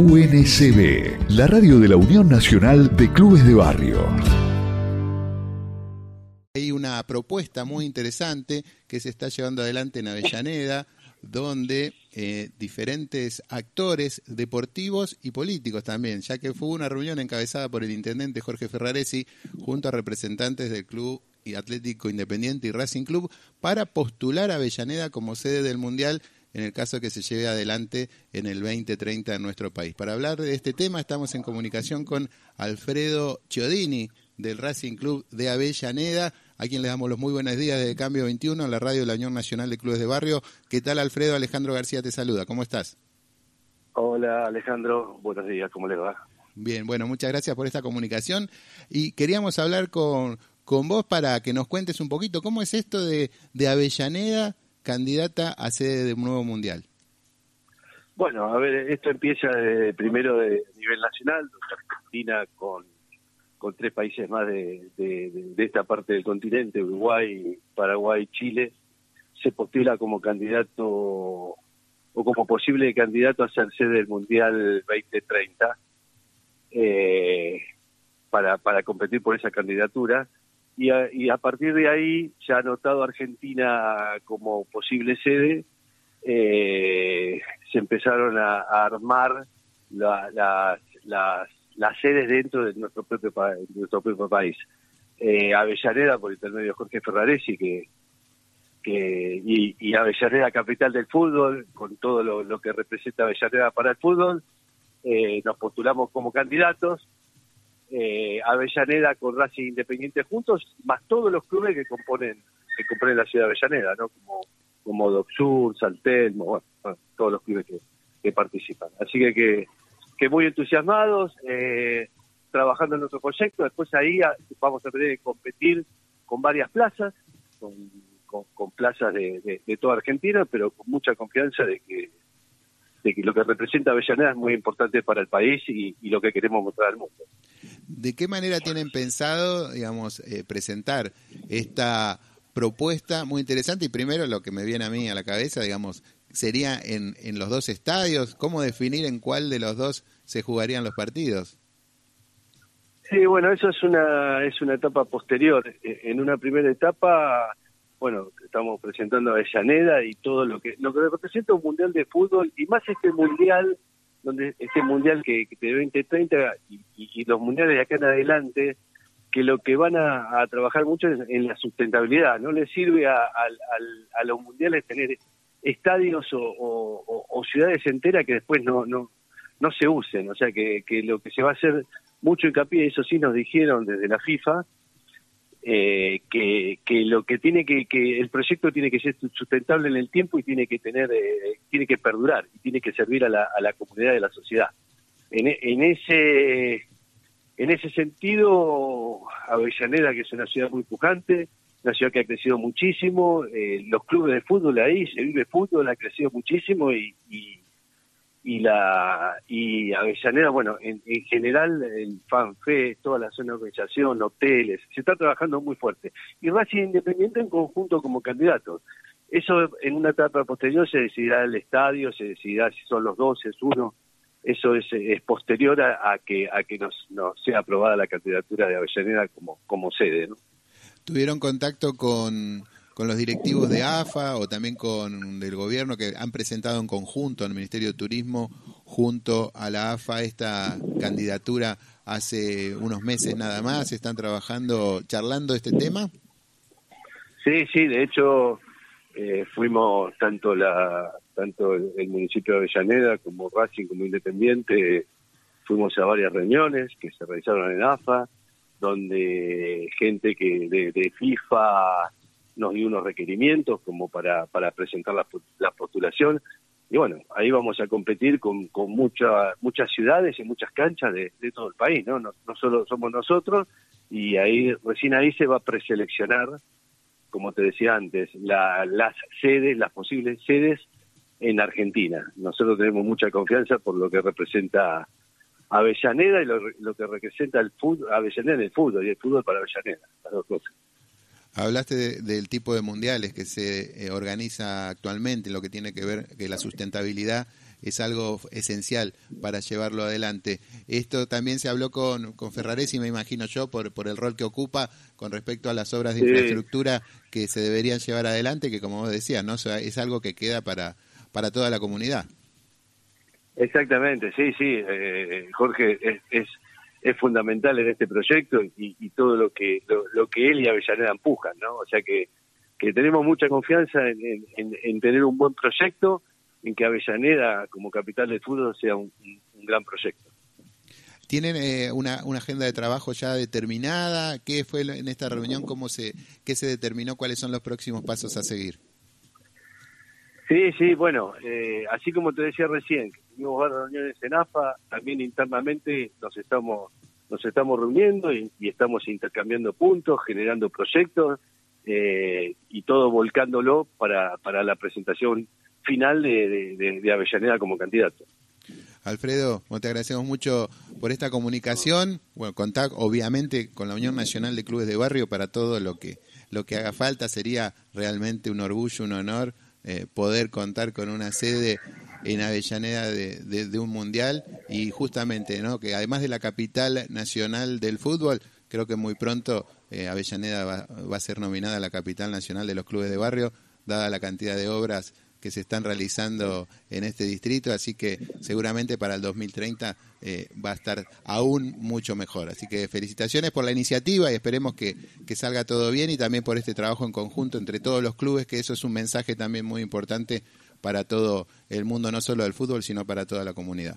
UNCB, la radio de la Unión Nacional de Clubes de Barrio. Hay una propuesta muy interesante que se está llevando adelante en Avellaneda, donde eh, diferentes actores deportivos y políticos también, ya que fue una reunión encabezada por el intendente Jorge Ferraresi junto a representantes del Club Atlético Independiente y Racing Club para postular a Avellaneda como sede del Mundial en el caso que se lleve adelante en el 2030 en nuestro país. Para hablar de este tema estamos en comunicación con Alfredo Chiodini del Racing Club de Avellaneda, a quien le damos los muy buenos días de Cambio 21 en la radio de la Unión Nacional de Clubes de Barrio. ¿Qué tal Alfredo? Alejandro García te saluda. ¿Cómo estás? Hola Alejandro, buenos días, ¿cómo le va? Bien, bueno, muchas gracias por esta comunicación y queríamos hablar con, con vos para que nos cuentes un poquito cómo es esto de, de Avellaneda candidata a sede de un nuevo mundial. Bueno, a ver, esto empieza de, primero de nivel nacional, Argentina con, con tres países más de, de, esta parte del continente, Uruguay, Paraguay, Chile, se postula como candidato o como posible candidato a ser sede del Mundial 2030 eh, para, para competir por esa candidatura y a, partir de ahí se ha anotado Argentina como posible sede. Eh, se empezaron a, armar las, sedes dentro de nuestro propio, nuestro propio país. Eh, Avellaneda, por intermedio de Jorge Ferraresi, que, que y, Avellaneda, capital del fútbol, con todo lo, que representa Avellaneda para el fútbol, eh, nos postulamos como candidatos eh, Avellaneda con Racing Independiente juntos, más todos los clubes que componen que componen la ciudad de Avellaneda, ¿no? Como, como Docsur, Saltelmo, bueno, todos los clubes que, participan. Así que, que, muy entusiasmados, eh, trabajando en nuestro proyecto. Después ahí vamos a tener que competir con varias plazas, con, con, plazas de, de, toda Argentina, pero con mucha confianza de que de que lo que representa Avellaneda es muy importante para el país y lo que queremos mostrar al mundo. ¿De qué manera tienen pensado, digamos, eh, presentar esta propuesta muy interesante? Y primero lo que me viene a mí a la cabeza, digamos, sería en, en los dos estadios. ¿Cómo definir en cuál de los dos se jugarían los partidos? Sí, bueno, eso es una es una etapa posterior. E, en una primera etapa, bueno, estamos presentando a Avellaneda y todo lo que lo que representa un mundial de fútbol y más este mundial donde este mundial que, de 2030 y, y, los mundiales de acá en adelante, que lo que van a, trabajar mucho es en la sustentabilidad. No les sirve a, los mundiales tener estadios o, ciudades enteras que después no, no, no se usen. O sea, que, que lo que se va a hacer mucho hincapié, eso sí nos dijeron desde la FIFA, eh, que, que, lo que tiene que, que el proyecto tiene que ser sustentable en el tiempo y tiene que tener eh, tiene que perdurar y tiene que servir a la, a la comunidad de la sociedad. En, en ese en ese sentido Avellaneda que es una ciudad muy pujante una ciudad que ha crecido muchísimo eh, los clubes de fútbol ahí se vive fútbol ha crecido muchísimo y, y y la y Avellaneda, bueno, en, general el FANFE, toda la zona de organización, hoteles, se está trabajando muy fuerte. Y Racing Independiente en conjunto como candidato. Eso en una etapa posterior se decidirá el estadio, se decidirá si son los dos, es uno. Eso es, es posterior a, que a que nos, nos sea aprobada la candidatura de Avellaneda como, como sede. ¿no? ¿Tuvieron contacto con con los directivos de AFA o también con del gobierno que han presentado en conjunto al Ministerio de Turismo junto a la AFA esta candidatura hace unos meses nada más, están trabajando, charlando este tema. Sí, sí, de hecho eh, fuimos tanto la tanto el, municipio de Avellaneda como Racing como Independiente fuimos a varias reuniones que se realizaron en AFA donde gente que de FIFA nos dio unos requerimientos como para, para presentar la, la postulación. Y bueno, ahí vamos a competir con, con mucha, muchas ciudades y muchas canchas de, todo el país, ¿no? ¿no? solo somos nosotros, y ahí recién ahí se va a preseleccionar, como te decía antes, la, las sedes, las posibles sedes en Argentina. Nosotros tenemos mucha confianza por lo que representa Avellaneda y lo, lo que representa el fútbol, Avellaneda en el fútbol y el fútbol para Avellaneda, las dos cosas. Hablaste del tipo de mundiales que se eh, organiza actualmente, lo que tiene que ver que la sustentabilidad es algo esencial para llevarlo adelante. Esto también se habló con, con Ferraresi, me imagino yo, por, por el rol que ocupa con respecto a las obras de infraestructura que se deberían llevar adelante, que como vos decías, ¿no? es algo que queda para, para toda la comunidad. Exactamente, sí, sí, eh, Jorge, es, es, fundamental en este proyecto y, todo lo que lo, que él y Avellaneda empujan, ¿no? O sea que, que tenemos mucha confianza en tener un buen proyecto en que Avellaneda, como capital de fútbol, sea un, gran proyecto. ¿Tienen eh, una, una, agenda de trabajo ya determinada? ¿Qué fue en esta reunión? ¿Cómo se, qué se determinó? ¿Cuáles son los próximos pasos a seguir? Sí, sí, bueno, eh, así como te decía recién, que tuvimos varias reuniones en AFA, también internamente nos estamos nos estamos reuniendo y, estamos intercambiando puntos, generando proyectos eh, y todo volcándolo para, para la presentación final de, Avellaneda como candidato. Alfredo, te agradecemos mucho por esta comunicación. Bueno, contar obviamente con la Unión Nacional de Clubes de Barrio para todo lo que lo que haga falta. Sería realmente un orgullo, un honor eh, poder contar con una sede en Avellaneda de, un mundial y justamente, ¿no? Que además de la capital nacional del fútbol, creo que muy pronto eh, Avellaneda va, va a ser nominada a la capital nacional de los clubes de barrio, dada la cantidad de obras que se están realizando en este distrito, así que seguramente para el 2030 eh, va a estar aún mucho mejor. Así que felicitaciones por la iniciativa y esperemos que, que, salga todo bien y también por este trabajo en conjunto entre todos los clubes, que eso es un mensaje también muy importante para todo el mundo, no solo del fútbol, sino para toda la comunidad.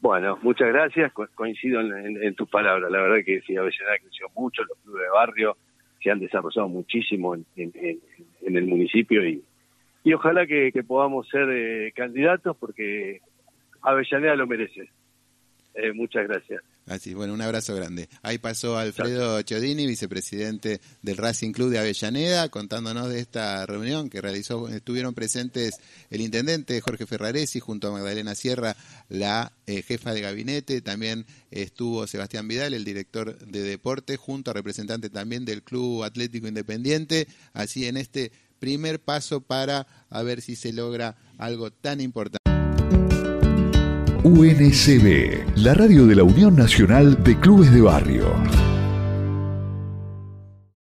Bueno, muchas gracias, coincido en, tus palabras, la verdad que sí, Avellaneda creció mucho, los clubes de barrio se han desarrollado muchísimo en, en el municipio y, y ojalá que, podamos ser eh, candidatos porque Avellaneda lo merece. Eh, muchas gracias. Así, bueno, un abrazo grande. Ahí pasó Alfredo Chodini, vicepresidente del Racing Club de Avellaneda, contándonos de esta reunión que realizó, estuvieron presentes el intendente Jorge Ferraresi junto a Magdalena Sierra, la eh, jefa de gabinete, también estuvo Sebastián Vidal, el director de deporte, junto a representante también del Club Atlético Independiente, así en este primer paso para a ver si se logra algo tan importante. UNCB, la radio de la Unión Nacional de Clubes de Barrio.